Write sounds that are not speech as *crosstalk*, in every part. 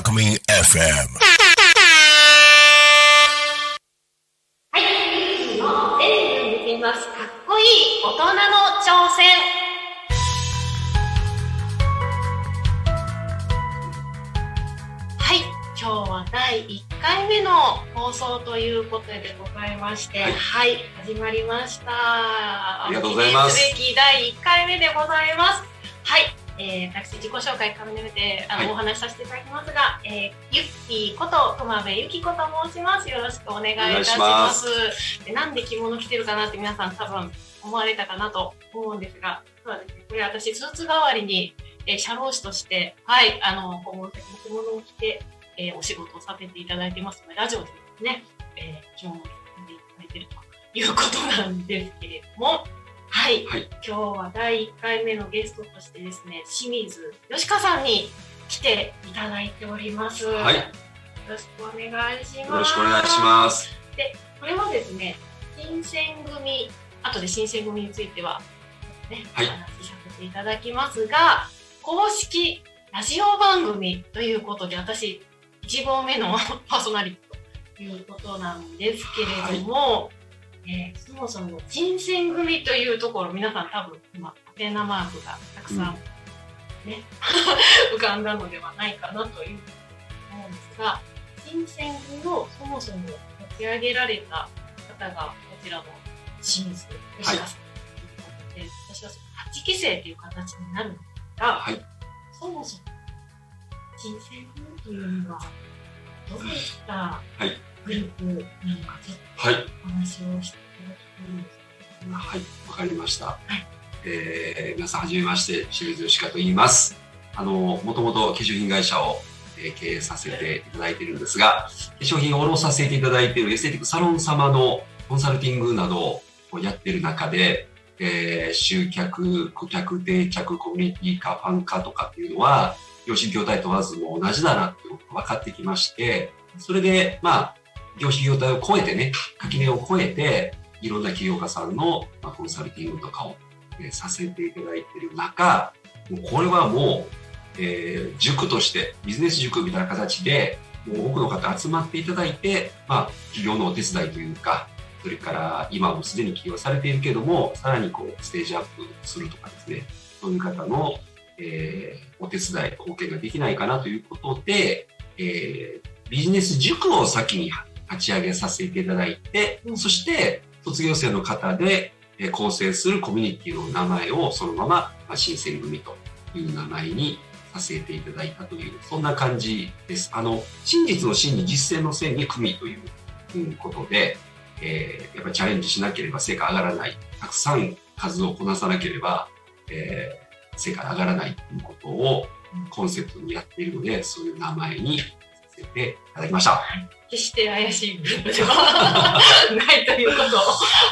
Alchemy FM. はい、ミキの全部見てます。かっこいい大人の挑戦。はい、今日は第1回目の放送ということでございまして、ははいい、始まりました。ありがとうございます記念すべき第1回目でございます。はい、えー、私自己紹介からめてあの、はいお話しさせていただきますが、えー、ゆっきーこと友部ゆきこと申します。よろしくお願いいたします。でなんで着物着てるかなって皆さん多分思われたかなと思うんですが、そうですね、これ私スーツ代わりに、えー、社労士として、はい、あの、訪問先の着物を着て、えーお仕事をさせていただいてますので、ラジオでですね、えー、着物を着ていただいてるということなんですけれども、はい、はい今日は第1回目のゲストとしてですね、清水よしかさんに来ていただいております。はいよろしくお願いします。よろしくお願いします。これはですね、新選組、後で新選組については、ね、はいお話しさせていただきますが、公式ラジオ番組ということで、私、1号目のパーソナリティということなんですけれども、えーそもそも新選組というところ、皆さん多分今、ハテナマークがたくさん、ね、*laughs* 浮かんだのではないかなというふうに思うんですが、新選組をそもそも立ち上げられた方がこちらの清水吉川さんということで、私はその8期生という形になるんですが、はい。そもそも新選組というのはどういったいグループなのかちょっはい。とお話をしていただきたいはい。わかりました。いえー皆さんはじめまして、清水義香と言います。あの、もともと化粧品会社を、えー経営させていただいているんですが、化粧品を卸させていただいているエステティックサロン様のコンサルティングなどをやっている中で、えー集客、顧客、定着、コミュニティ化、ファン化とかっていうのは、業種業態問わずも同じだなってことが分かってきまして、それで、まあ、業種業態を超えてね、垣根を越えて、いろんな起業家さんの、コンサルティングとかを、えさせていただいている中、もうこれはもう、えー塾として、ビジネス塾みたいな形で、もう多くの方集まっていただいて、まあ、起業のお手伝いというか、それから今もすでに起業されているけども、さらにこう、ステージアップするとかですね、そういう方の、えーお手伝い、貢献ができないかなということで、えービジネス塾を先に立ち上げさせていただいて、うんそして卒業生の方で、えー構成するコミュニティの名前をそのまま、まあ、新選組という名前にさせていただいたという、そんな感じです。あの、真実の真に実践の線に組といううんことで、えーやっぱりチャレンジしなければ成果上がらない。たくさん数をこなさなければ、えー成果上がらないということをコンセプトにやっているので、そういう名前にさせていただきました。決して怪しいグループではないということ。を、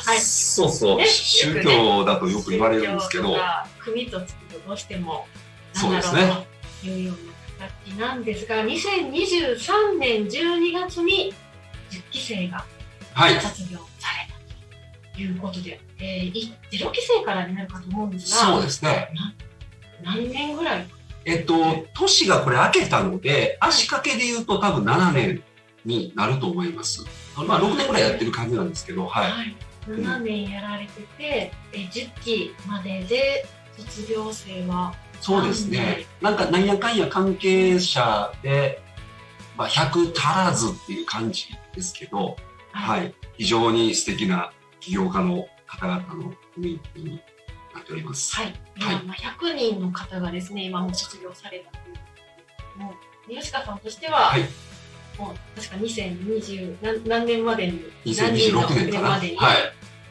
はい、そうそう、ね。宗教だとよく言われるんですけど。組とつくとどうしてもそうですね。いうような形なんですが2023年12月に10期生がはい、卒業されたということで、えー、い0期生からになるかと思うんですがそうですね。何年ぐらい？えっと、年がこれ明けたので、足掛けで言うと多分7年になると思います。まあ6年ぐらいやってる感じなんですけど、はい。はい、7年やられてて、えー10期までで卒業生はそうですね。なんかなんやかんや関係者で、まあ100足らずっていう感じですけど、はい。非常に素敵な起業家の方々のコミュニティになっております。はい、今、はいまあ100人の方がですね、今もう卒業されたというもう吉川さんとしては、はいもう確か2020何何年までに、2026年かな。はい。までに、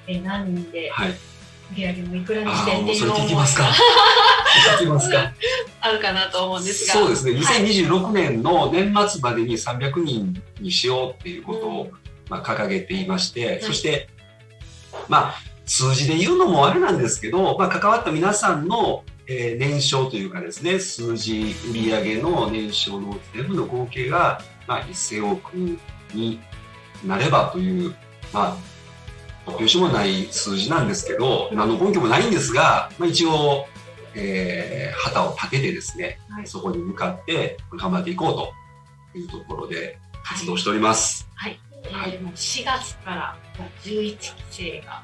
えー何人ではい。売り上げもいくらにしてっていう思い聞きますか？*laughs* ますか？あるかなと思うんですが、そうですね。はい2026年の年末までに300人にしようっていうことを、まあ、掲げていまして、いそして、まあ、数字で言うのもあれなんですけど、まあ、関わった皆さんの、えー年商というかですね、数字、売上の年商の全部の合計が、まあ、1000億になればという、まあ、突拍子もない数字なんですけど、何の根拠もないんですが、まあ、一応、えー旗を立ててですね、はいそこに向かって頑張っていこうとというところで活動しております。はい。えはいーもう4月から11期生が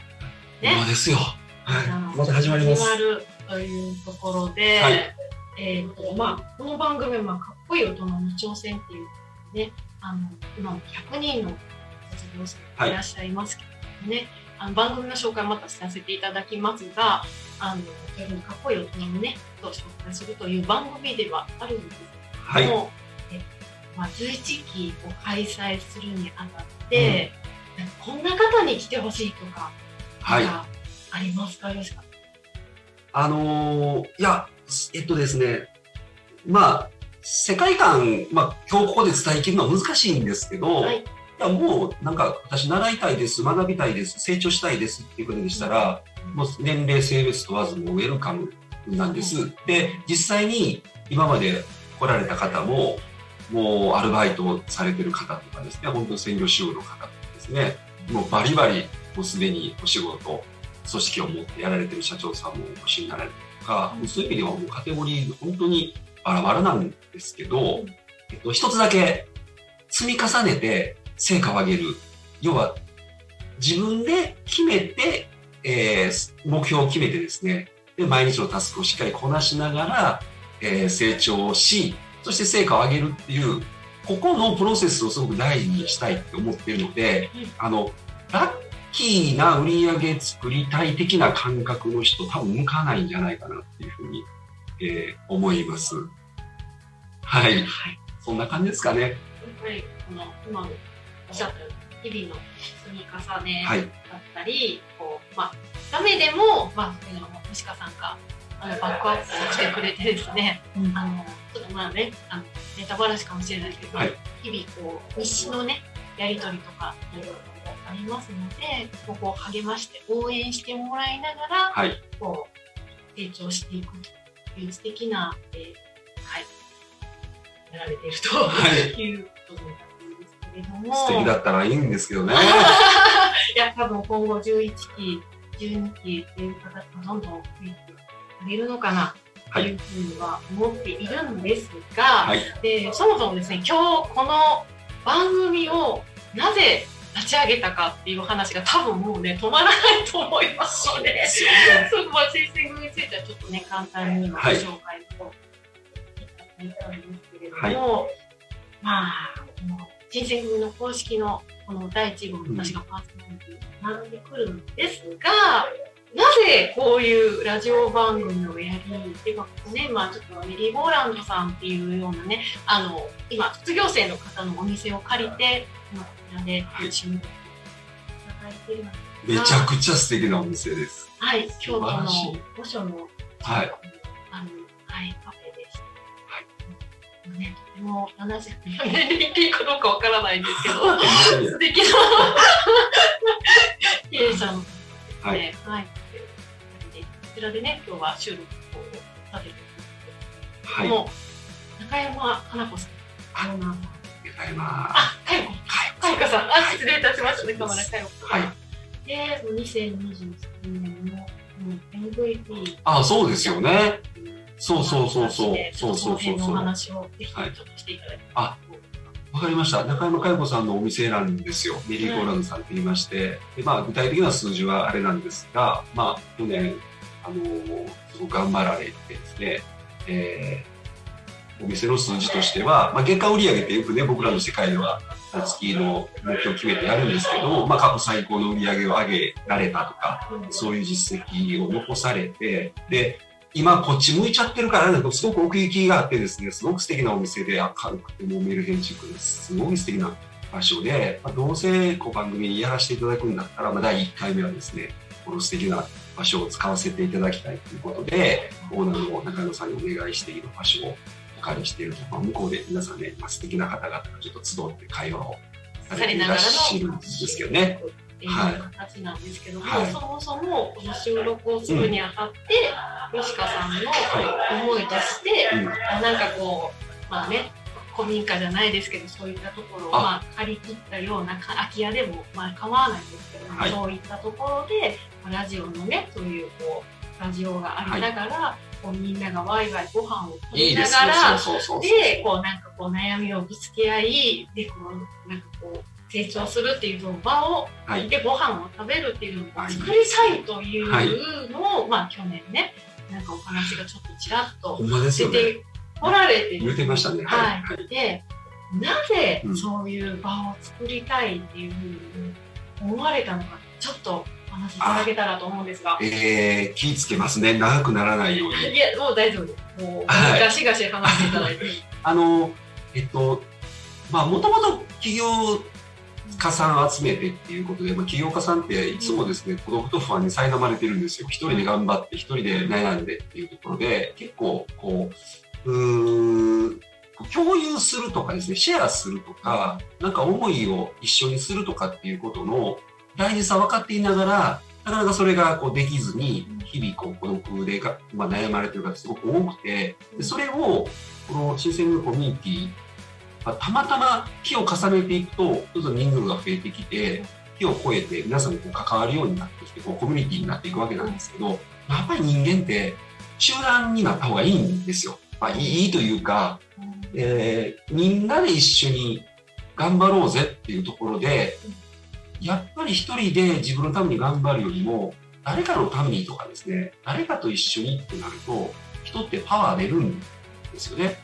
ね今ですよ。はい。また始まります。始まるというところで、はいえっ、とまあこの番組はまあかっこいい大人の挑戦っていうね、あの今も100人の卒業生がいらっしゃいますけどね、あの番組の紹介またさせていただきますが、あのそういうふうにかっこいい大人のね、ことを紹介するという番組ではあるんですはい。けども、えまあ11期を開催するにあたって、なんかこんな方に来てほしいとか、はい。ありますか？あのーいや、えっとですね、まあ、世界観、まあ、今日ここで伝えきるのは難しいんですけど、はいい、やもうなんか私習いたいです、学びたいです、成長したいですっていうことでしたら、もう年齢、性別問わずもうウェルカムなんです。で、実際に今まで来られた方も、もうアルバイトをされてる方とかですね、本当に専業主婦の方とかですね、もうバリバリもうすでにお仕事、組織を持ってやられてる社長さんもお越しになられてるとか、そういう意味ではもうカテゴリー本当にバラバラなんですけど、うん。えっと、一つだけ積み重ねて成果を上げる。要は自分で決めて、えー目標を決めてですね、で、毎日のタスクをしっかりこなしながら、えー成長をし、そして成果を上げるっていう、ここのプロセスをすごく大事にしたいって思っているので、うん。あの、ラッキーな売り上げ作りたい的な感覚の人多分向かないんじゃないかなっていうふうに、えー思います。はい。はい。そんな感じですかね。やっぱりこの今のおっしゃったように日々の積み重ねはい。だったり、こうまあダメでもまあそういうのも西川さんがあのバックアップをしてくれてですね、あのちょっとまあねあのネタバラシかもしれないけど、はい日々こう日誌のねやり取りとかいろいろありますので、ここを励まして応援してもらいながら、はい。こう成長していくという素敵な、えー、はいやられていると。はい。いうことなんですけれども。素敵だったらいいんですけどね。*laughs* いや、多分今後11期、12期っていう方がどんどん増えてくれるのかなというふうには思っているんですが、はい。でそもそもですね、今日この番組をなぜ立ち上げたかっていう話が多分もうね、止まらないと思いますので。そこまあ、推薦組についてはちょっとね、簡単にごはい紹介をいただいたんですけれども、まあ、この新選組の公式のこの第1号の私がパーソナリティになってくるんですが、なぜこういうラジオ番組をやり、っていうかね、まあちょっとメリーゴーランドさんっていうようなね、あの、今、卒業生の方のお店を借りて、ためちゃくちゃ素敵なお店です。はい、京都の御所の、はい。あの、はい、カフェでした。はい。ね、とても70年いいかどうかわからないんですけど、素敵な経営者の。ははいい。でこちらでね、今日は収録をさせてて、はい。もう中山花子さん、オーナーさん。ただいま。あ、かよこ。さん。あ、失礼いたしましたね、カメラかよこ。はい。で、その2023年のうん MVP あ、そうですよね。そうそうそうそう。そうそうそうその辺のおそう。話をぜひちょはいっとしていただきあわかりました。中山佳代子さんのお店なんですよ。メリーゴーランドさんって言いまして、でまあ、具体的な数字はあれなんですが、まあ、去年、あのーすごく頑張られてですね、えーお店の数字としては、まあ、月間売上ってよくね、僕らの世界では、月の目標を決めてやるんですけども、まあ、過去最高の売上を上げられたとか、そういう実績を残されて、で、今こっち向いちゃってるから、すごく奥行きがあってですね、すごく素敵なお店で明るくて、もうメルヘンチックです。すごい素敵な場所で、まあ、どうせこう番組にやらせていただくんだったら、まあ、第1回目はですね、この素敵な場所を使わせていただきたいということで、オーナーの中野さんにお願いしている場所をお借りしていると、まあ、向こうで皆さんね、まあ、素敵な方々がちょっと集って会話をされていらっしゃるんですけどね。ってい。う形なんですけども、はい。そもそもこの収録をするにあたって、吉川さんの思いとして、うん。なんかこうまあね古民家じゃないですけどそういったところをあ。まあ借り切ったようなか空き家でもまあ構わないんですけども、はい。そういったところでまあラジオのねそういうこうラジオがありながら、こうみんながワイワイご飯を取りいいですねながらでこうなんかこう悩みをぶつけ合いでこうなんかこう成長するっていう場をはい。でご飯を食べるっていうのをはい作りたいというのを、まあ去年ねなんかお話がちょっとちらっと出てこられて言ってましたね。はい、はい。でなぜうん。そういう場を作りたいっていうふうに思われたのかちょっとお話しいただけたらと思うんですが。えー、気ぃつけますね長くならないように *laughs* いや、もう大丈夫です。もう、はいガシガシ話していただいて。*laughs* あのえっとまあもともと起業家さん集めてっていうことで、まあ、起業家さんっていつもですね、孤独と不安に苛まれてるんですよ。一人で頑張って、一人で悩んでっていうところで、結構、こう、うーん、共有するとかですね、シェアするとか、なんか思いを一緒にするとかっていうことの大事さ分かっていながら、なかなかそれがこうできずに、日々こう孤独でが、まあ、悩まれてる方すごく多くて、でそれを、この新鮮コミュニティまあたまたま日を重ねていくと、どんどん人数が増えてきて、日を超えて皆さんにこう関わるようになってきて、こうコミュニティになっていくわけなんですけど、やっぱり人間って集団になった方がいいんですよ。まあ、いいいいというか、えーみんなで一緒に頑張ろうぜっていうところで、やっぱり一人で自分のために頑張るよりも、誰かのためにとかですね、誰かと一緒にってなると、人ってパワー出るんですよね。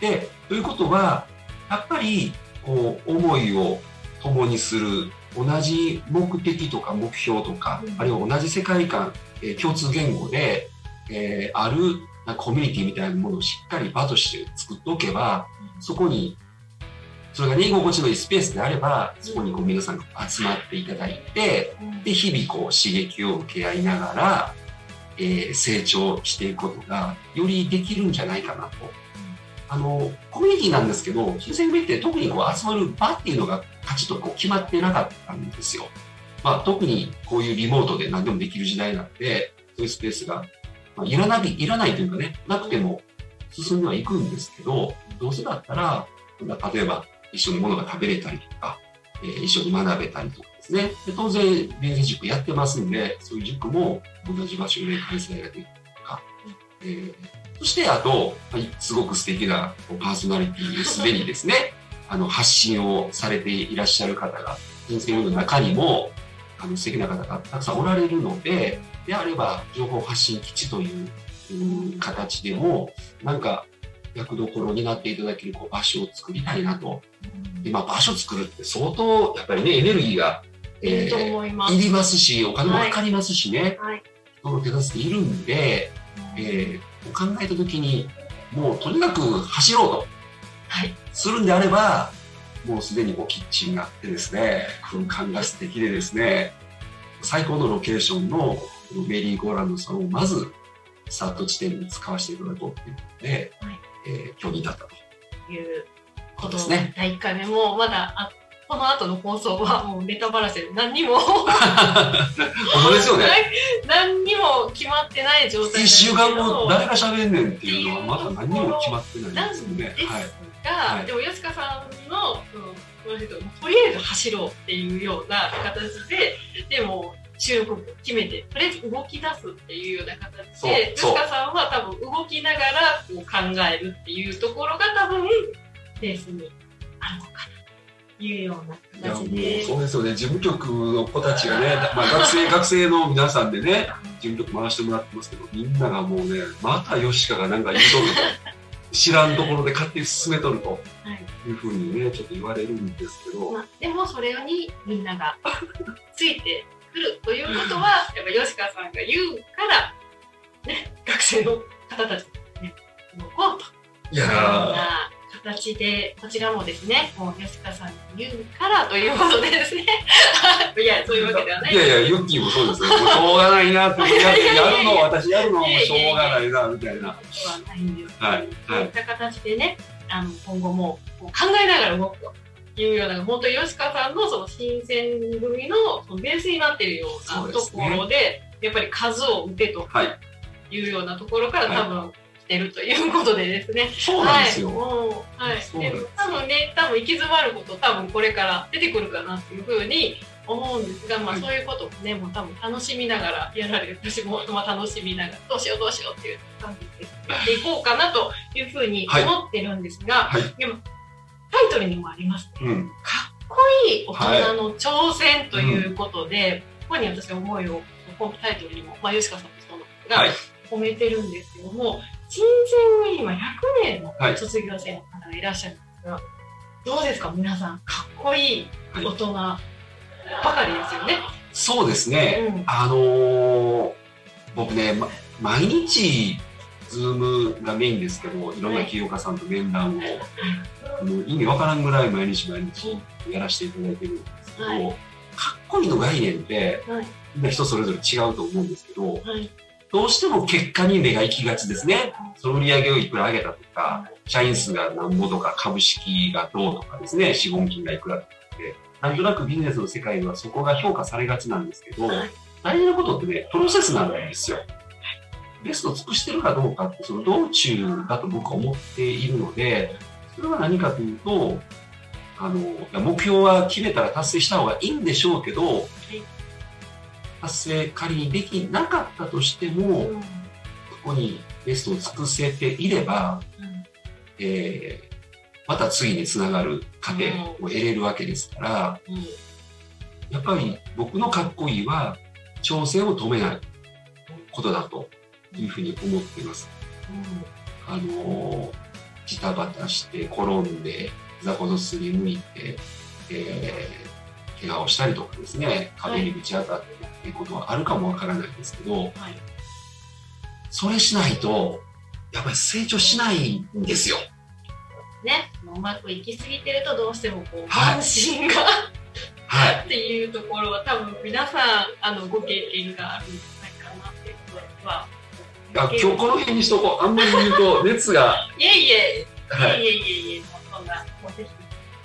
で、ということは、やっぱり、こう、思いを共にする、同じ目的とか目標とか、うんあるいは同じ世界観、えー共通言語で、えーあるコミュニティみたいなものをしっかり場として作っておけば、そこに、それがね、居心地のいいスペースであれば、そこにこう皆さんが集まっていただいて、で、日々こう刺激を受け合いながら、えー成長していくことがよりできるんじゃないかなと。あの、コミュニティなんですけど、新選組って特にこう集まる場っていうのがカチッとこう決まってなかったんですよ。まあ特にこういうリモートで何でもできる時代なんで、そういうスペースが、まあ、いらない、いらないというかね、なくても進んではいくんですけど、どうせだったら、例えば一緒に物が食べれたりとか、えー一緒に学べたりとかですね。で当然、弁声塾やってますんで、そういう塾も同じ場所で開催ができるとか、えーそしてあと、はいすごく素敵なパーソナリティですでにですね、あの発信をされていらっしゃる方が、人生の中にも、あの素敵な方がたくさんおられるので、であれば情報発信基地といううん形でも、なんか役どころになっていただけるこう場所を作りたいなと。でまあ、場所作るって相当やっぱりねエネルギーが、いりますしお金もかかりますしね、はい。人の手助けいるんで、えー考えた時にもうとにかく走ろうとはい。するんであればもうすでにこうキッチンがあってですね空間が素敵でですね最高のロケーションのメリーゴーランドさんをまずスタート地点に使わせていただこうということで、はいえー今日に至ったと。いうこですね第1回目もまだあこの後の放送はもうネタバラシで何にも *laughs* ですよね。*laughs* 何にも決まってない状態ですけど週間後誰が喋んねんっていうのはまだ何にも決まってないですよね。が、はいはいでも吉川さんのこの人とりあえず走ろうっていうような形ででも収録日を決めてとりあえず動き出すっていうような形で吉川さんは多分動きながらこう考えるっていうところが多分ベースにあるのかなというようないやもう。そうですよね。事務局の子たちがね、*laughs* まあ、学生学生の皆さんでね事務局回してもらってますけどみんながもうねまた吉川がなんか言いとると知らんところで勝手に進めとるとはい。いうふうにねちょっと言われるんですけど、まあ、でもそれにみんなが *laughs* ついてくるということはやっぱ吉川さんが言うから、ね、学生の方たちにね動こうと。いやな形でこちらもですねもう吉川さんに言うからということでですね。*laughs* いやそういうわけではない。いやいやユッキーもそうですよ。もうしょうがないなってやるの私やるのはもうしょうがないなみたいな。はないんですけど、はい。はい。そういった形でねあの今後も考えながら動くというような本当に吉川さんのその新選組のそのベースになっているようなところでやっぱり数を打てとはい。いうようなところからはい。多分来てるということでですね。そうなんですよ、はい、です。で多分ね多分行き詰まること多分これから出てくるかなっていうふうに思うんですが、まあ、はい。そういうこともねもう多分楽しみながらやられる私もまあ楽しみながらどうしようどうしようっていう感じでやっていこうかなというふうに思ってるんですが、はい。でもタイトルにもありますねうん。かっこいい大人の挑戦ということで、ここに私は思いをこのタイトルにも、まあ、吉川さんもそうなんですが、はい込めてるんですけども新鮮に今100名のはい卒業生の方がいらっしゃるんですが、どうですか皆さんかっこいい大人ばかりですよね。そうですね。うんあのー僕ね、ま、毎日、ズームがメインですけど、いろんな起業家さんと面談を、あの意味わからんぐらい毎日毎日やらせていただいてるんですけど、はい。かっこいいの概念って、はい。みんな人それぞれ違うと思うんですけど、はい。どうしても結果に目が行きがちですね。その売り上げをいくら上げたとか、社員数が何ぼとか、株式がどうとかですね、資本金がいくらとかって、なんとなくビジネスの世界ではそこが評価されがちなんですけど、はい。大事なことってね、プロセスなんですよ。ベストを尽くしてるかどうかって、その道中だと僕は思っているので、それは何かというと、あの、目標は決めたら達成した方がいいんでしょうけど、達成仮にできなかったとしても、うんここにベストを尽くせていれば、うん。えーまた次につながる過程を得れるわけですから、うん。やっぱり僕のかっこいいは挑戦を止めないことだというふうに思っています。あのージタバタして転んで座こぞすりむいて、えー怪我をしたりとかですね壁にぶち当たってっていうことはあるかもわからないですけど、はいそれしないとやっぱり成長しないんですよ。ね、うまくいきすぎてるとどうしてもこうはい慢心が、はい。*laughs* っていうところは多分皆さんあのご経験があるんじゃないかなっていうことはあ今日この辺にしとこう。あんまり言うと *laughs* 熱が。いえいえはい。いえいえいえもうそんなもうぜひ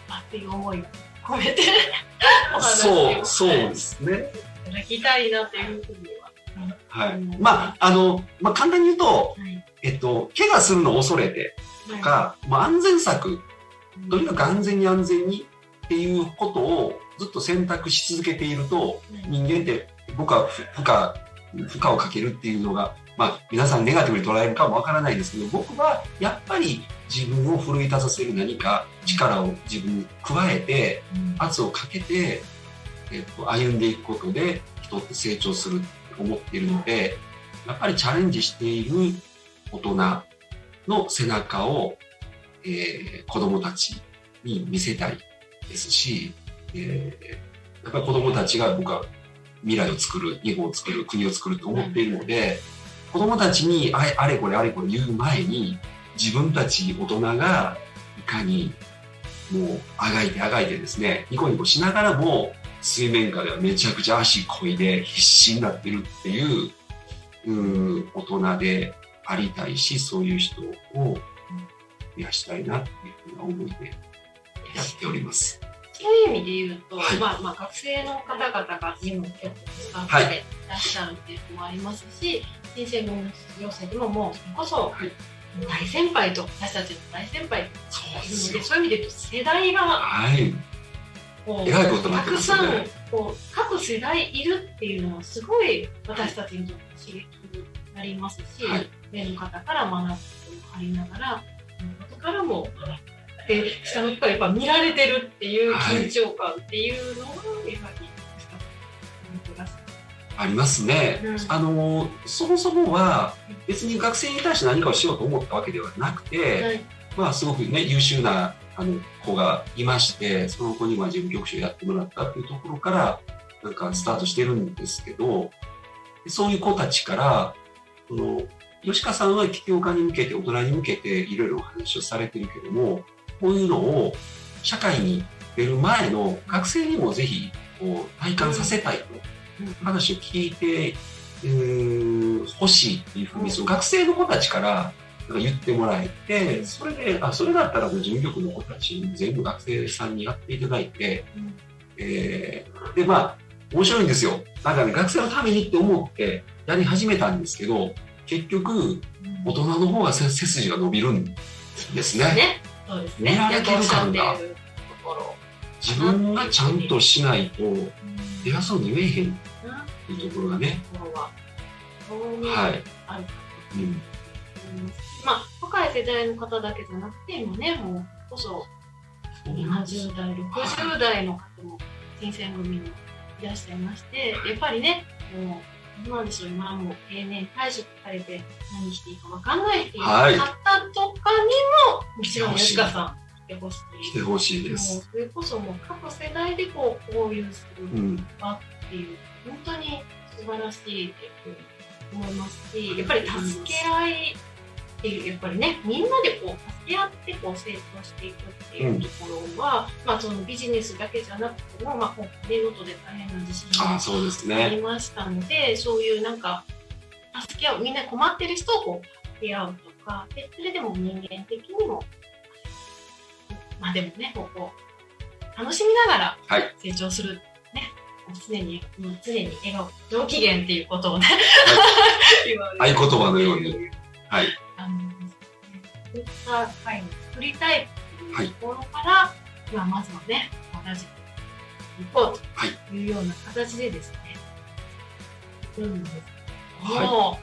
熱い思いを込めて *laughs* そう、をそうですね。いただきたいなというふうには。はい。まあ、あの、まあ、簡単に言うと、はいえっと、怪我するのを恐れてとか、まあ、安全策、とにかく安全に安全にっていうことをずっと選択し続けていると、人間って僕は負負荷、負荷をかけるっていうのが、まあ、皆さんネガティブに捉えるかもわからないですけど、僕はやっぱり自分を奮い立たせる何か力を自分に加えて、圧をかけて、えっと、歩んでいくことで人って成長するって思っているのでやっぱりチャレンジしている大人の背中を、えー子供たちに見せたいですし、えーやっぱり子供たちが僕は未来を作る日本を作る国を作ると思っているので、子供たちにあれあれこれあれこれ言う前に自分たち大人がいかにもうあがいてあがいてですねニコニコしながらも水面下ではめちゃくちゃ足こいで必死になってるっていううー大人でありたいしそういう人を増やしたいなっていうふうな思いでやっております。そういう意味で言うと、はい。まあ、まあ学生の方々がにも結構使っていらっしゃるっていうのもありますし、新生組の卒業生でももうそれこそはい。大先輩と私たちの大先輩そうでそういう意味で言うと世代がはい。こうたくさんこう各世代いるっていうのはすごい私たちにとって刺激になりますし、はい。上の方から学ぶこともありながらからもで下の人がやっぱ見られてるっていう緊張感っていうのがやはりあります。ね。うん。あのそもそもは別に学生に対して何かをしようと思ったわけではなくて、はい。まあすごくね優秀なあの子がいましてその子には事務局長やってもらったっていうところからなんかスタートしてるんですけどそういう子たちからその吉川さんは起業家に向けて大人に向けていろいろお話をされてるけどもこういうのを社会に出る前の学生にもぜひこう体感させたいと話を聞いてうーん欲しいっていうふうにその学生の子たちからなんか言ってもらえてそれであそれだったらもう事務局の子たちに全部学生さんにやっていただいて、えーでまあ面白いんですよ。なんかね学生のためにって思ってやり始めたんですけど結局大人の方が背背筋が伸びるんですね。ねそうですね。見られてる感が自分がちゃんとしないと偉そうに言えへんっていうところがね。はい。あるかうん。まあ若い世代の方だけじゃなくて今ねもうこそ70代60代の方も新選組にいらっしゃいましてやっぱりねもうどうなんでしょう今はもう定年退職されて何していいか分かんないっていう方はいとかにも、もちろん吉川さん来てほしい。来てほしいでもうす。それこそもう各世代でこう交流するうん。場っていう本当に素晴らしいっていうふうに思いますしやっぱり助け合いっていうやっぱりねみんなでこう助け合ってこう成長していくっていうところは、まあそのビジネスだけじゃなくても、まあ、今回見事で大変な地震がありね。ましたので、そういうなんか助け合うみんな困ってる人をこう助け合うとかでそれでも人間的にもまあでもねこうこう楽しみながらはい成長する、ね常にもう常に笑顔上機嫌っていうことをね、言われて合言葉のように。はい。あのそうい。った会を作りたいっていうところから、まあ、まずはね私行こうというような形でですね、行くんですも、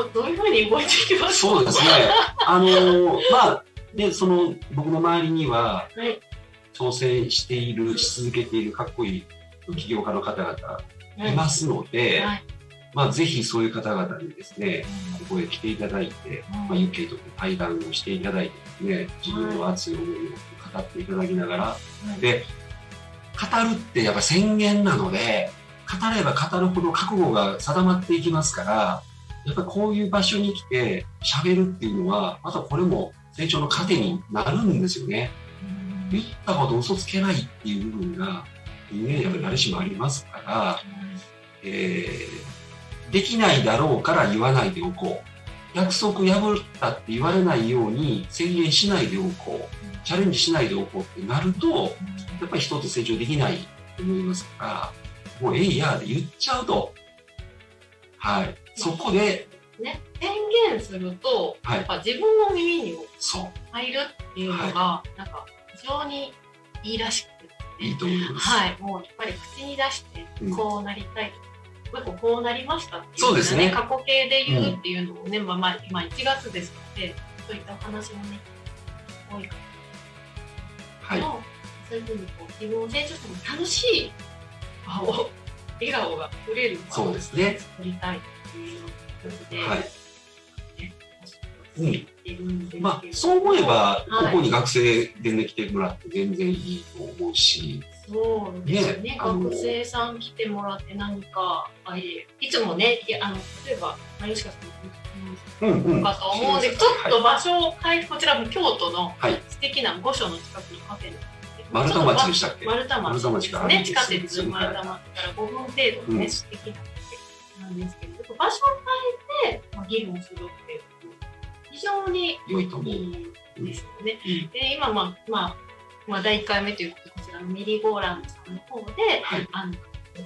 うどういうふうに動いていきますか？そうですね。*laughs* あのーまあ、で、その、僕の周りには、はい。挑戦している、し続けているかっこいい起業家の方々はい。いますので、はいまあ、ぜひそういう方々にですね、ここへ来ていただいて、うんまあ、UK と対談をしていただいてですね、自分の熱い思いを語っていただきながら、はい。で、語るってやっぱ宣言なので、語れば語るほど覚悟が定まっていきますから、やっぱりこういう場所に来て喋るっていうのは、またこれも成長の糧になるんですよね。言ったこと嘘つけないっていう部分が人間やっぱり誰しもありますから、えーできないだろうから言わないでおこう。約束破ったって言われないように宣言しないでおこう。チャレンジしないでおこうってなると、やっぱり人って成長できないと思いますから、もうえいやーで言っちゃうと。はい。そこで、ね、宣言すると、はいやっぱ自分の耳にもそう、入るっていうのが、なんか非常にいいらしくて、いいと思います。はい、もうやっぱり口に出してうんこうなりたいとか、ここうなりましたっていうそうですね過去形で言うっていうのもね、まあまあ今1月ですのでそういったお話もね多いかはい。そういうふうにこう自分を成長しても楽しい場を笑顔が触れる場そうをですね。作りたいっていうことで、はい。うん、まあ、そう思えば、はいここに学生でね来てもらって全然いいと思うし、そうですね。ね。学生さん来てもらって何かあいいつもねあの例えば有吉川さんうんうん。かと思うんで、ちょっと場所を変えてこちらも京都のはい。素敵な御所の近くのカフェ丸太町でしたっけ？丸太町ですね。歩いて地下鉄丸太町から5分程度のね、うん素敵なカフェなん。ですけど場所を変えて、まあ、議論するっていう非常に良いと思う。いいですよね。うん。で今、まあまあまあ、第1回目ということでこちらのメリーゴーランドさんの方で、はいあの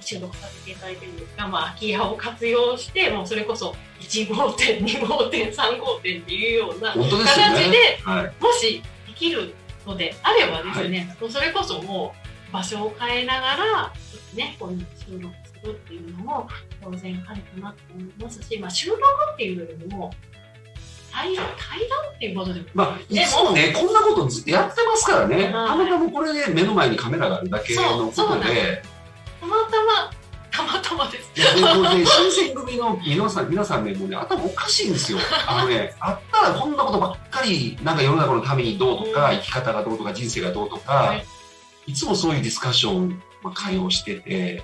収録させていただいてるんですが、まあ、空き家を活用してもうそれこそ1号店2号店3号店っていうような本当でね。形ではい。もしできるのであればですね、もうそれこそもう場所を変えながらねこういうの収録するっていうのも当然ありかなと思いますし、まあ、収録っていうよりも対対談っていうことでも。まあ、いつもね、こんなことずっとやってますからね。はいたまたまこれで目の前にカメラがあるだけのことで、たまたまたまたまです。ね、新選組の皆さん、皆さんね、もうね、頭おかしいんですよ。あのね、*laughs* あったらこんなことばっかり、なんか世の中のためにどうとか、うん。生き方がどうとか、人生がどうとか、はい。い、つもそういうディスカッション、まあ、会をしてて、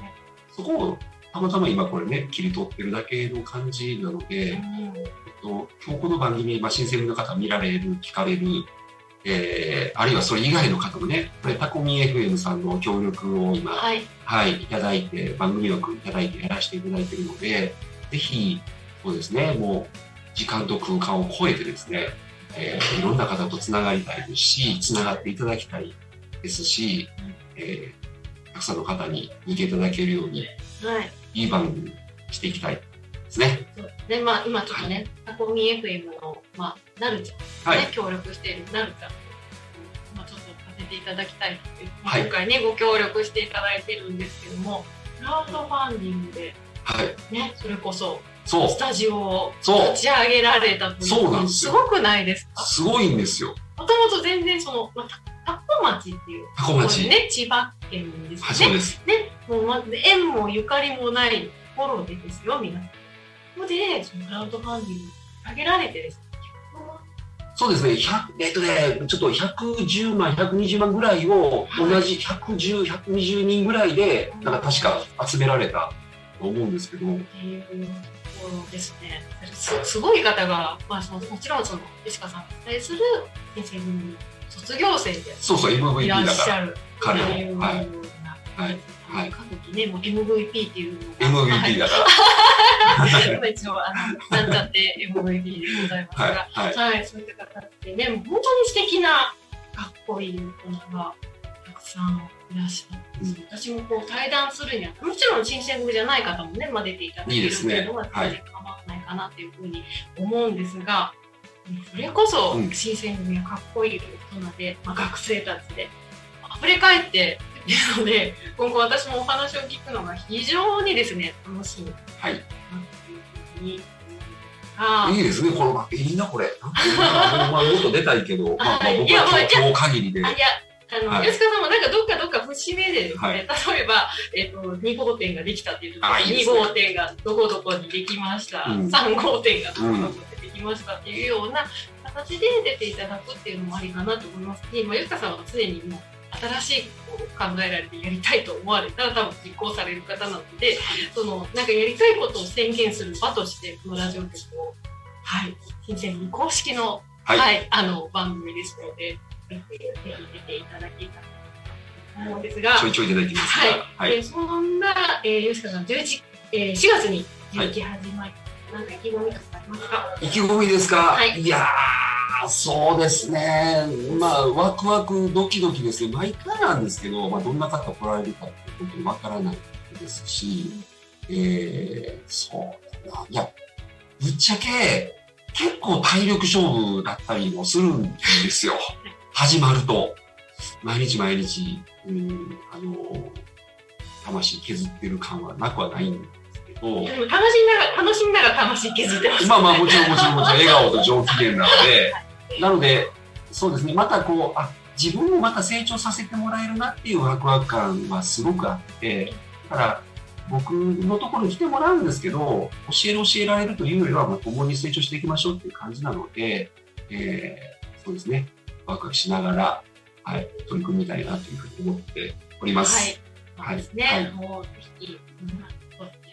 そこをたまたま今これね、切り取ってるだけの感じなので、うんえっと今日この番組、まあ、新選組の方見られる、聞かれる、えーあるいはそれ以外の方もね、これタコミ FM さんの協力を今、はい。はい、いただいて、番組枠いただいてやらせていただいているので、ぜひ、そうですね、もう、時間と空間を超えてですね、えーいろんな方とつながりたいですし、つながっていただきたいですし、えーたくさんの方に見ていただけるように、はいいい番組にしていきたいですね。でまあ今ちょっとねタコミ FM のまあなるちゃんはいね、協力しているなるちゃんと、まあ、ちょっとさせてていただきたいって、はい今回ねご協力していただいてるんですけどもクラウドファンディングではい。ねそれこそそうス。タジオを立。ち上げられたというそうなんですよごくないですか？すごいんですよ。もともと全然その、まあ、タコ町っていうタコ町。ね千葉県ですはい、よねそうです。ね、もうまず縁もゆかりもないところでですよ、皆さん。ここで、そのクラウドファンディング上げられてですね、そうですね。100えっとね、ちょっと110万、120万ぐらいを同じ110、120人ぐらいで、なんか確か集められたと思うんですけど、っていうところですね。すすごい方が、まあ、そのもちろんその、吉川さんに対する先生組卒業生でそうそう、いら MVP っだから、しゃる彼も。はいはい歌舞伎ね、もう MVP っていうのが。MVP だかまあ *laughs* 一応、あの、なんちゃって MVP でございますら。が、はい。はい。はい、そういった形でね、もう本当に素敵なかっこいい大人がたくさんいらっしゃって、うん私もこう対談するには、もちろん新選組じゃない方もね、まあ、出ていただけるっていうのははい全然構わないかなっていうふうに思うんですが、それこそうん新選組がかっこいい大人で、まあ、学生たちで溢れ返っているので、今後私もお話を聞くのが非常にですね、楽しみ。だはい。いいですね、この、いいな、これ。まあ、もっと出たいけど、*laughs* まあ、まあはい僕は今日限りで。あいやあの、はい。吉川さんもなんかどっかどっか節目でですね、はい。例えば、えっと2号店ができたっていう時に2あいいで号店がどこどこにできました、うん。3号店がどこどこでできましたっていうような形で出ていただくっていうのもありかなと思います。し、まあ、吉川さんは常にもう新しいことを考えられてやりたいと思われたら多分実行される方なのでそのなんかやりたいことを宣言する場としてこのラジオ局をはい新鮮に公式のはい。はい、あの番組ですので、ぜひぜひ出ていただきたいと思うんですが、ちょいちょいいただきますはいが。はい。でそんな、えー、吉川さん、11えー、4月に11期始まり、なんか意気込みとかありますか？意気込みですか、はいい、やー、そうですね。まあ、ワクワク、ドキドキですね。毎回なんですけど、まあ、どんな方来られるかって本当にわからないですし、えー、そうだな。いや、ぶっちゃけ、結構体力勝負だったりもするんですよ。始まると。毎日毎日、うん、あの、魂削ってる感はなくはないんですけど、でも楽しみながら、楽しみながら魂削ってます、まあまあもちろんもちろんもちろん笑顔と上機嫌なので、*laughs* なので、そうですね、またこう、あ自分もまた成長させてもらえるなっていうワクワク感はすごくあって、だから僕のところに来てもらうんですけど、教える教えられるというよりは、もう共に成長していきましょうっていう感じなので、えーそうですね、ワクワクしながら、はい、取り組みたいなというふうに思っております。はい。そうですね。はい。もうぜひ、うん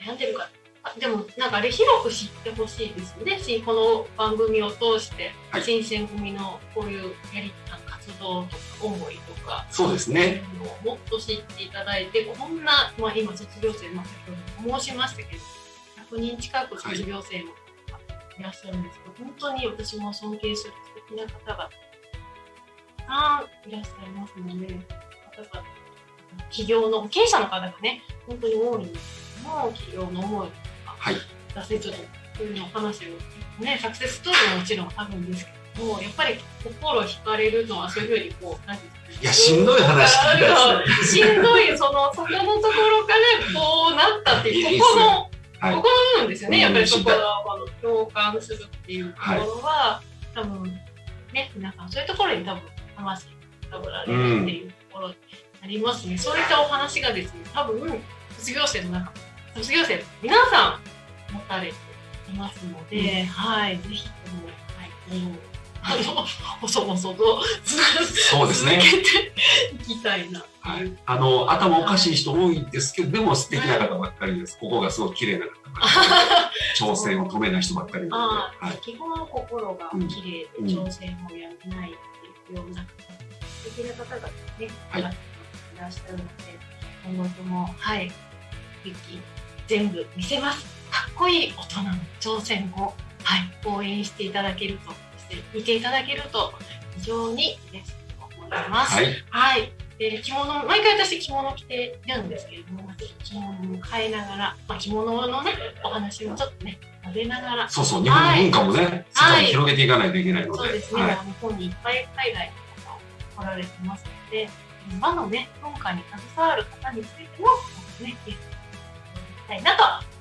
悩んでる方。あでも、なんかあれ広く知ってほしいですね。しこの番組を通して、はい新選組のこういうやり活動とか思いとか、そうですね。もっと知っていただいて、こんな、まあ、今、卒業生、まあ、先ほど申しましたけど、100人近く卒業生もいらっしゃるんですけど、本当に私も尊敬する素敵な方がたくさんいらっしゃいますので、方々企業の経営者の方がね、本当に多いんですけども、企業の思いとか、はい挫折とか、そういうのお話を、ね、サクセスストーリーももちろんあるんですけども、やっぱり心惹かれるのは、そういうふうにこう、なんていうんですかいや、しんどい話聞いですね。しんどい、その、そこのところからこうなったっていう、ここの、はいここの部分ですよね。うんやっぱりそこの、この共感するっていうところは、多分、ね、皆さんそういうところに多分、魂がぶられるっていうところになりますね。そういったお話がですね、多分、卒業生の中、卒業生の皆さん持たれていますので、はい、ぜひとも、はい、あの、細々と、そうですね。続けていきたいな。はい、あの頭おかしい人多いんですけどでも素敵な方ばっかりです。ここがすごく綺麗な方ばっかりで。*laughs* 挑戦を止めない人ばっかりなのあで、はい、基本は心が綺麗でうん。挑戦をやめないっていうような素敵な方がね、はい。いらっしゃるので、今後とも、はい、ゆき全部見せます。かっこいい大人の挑戦を、はい、応援していただけると、そして見ていただけると非常に嬉しいと思います。はい、はい。で着物毎回私着物着ているんですけれども着物も変えながら、まあ、着物のねお話もちょっとね混ぜながら。そうそう日本の文化もね、世界に広げていかないといけないので、そうですね、はい、日本にいっぱい海外の方を来られてますので、和のね、文化に携わる方についても、ね、たいな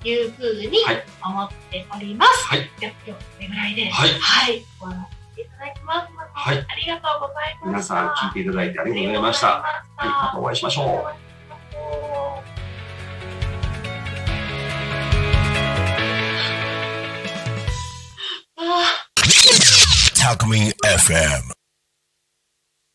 というふうにはい思っております。はい。じゃあ今日これぐらいで、はいはい、終わらせていただきます。はいありがとうございま皆した。さん聞いていただいてありがとうございました。はい、またお会いしましょう。Talk Me FM.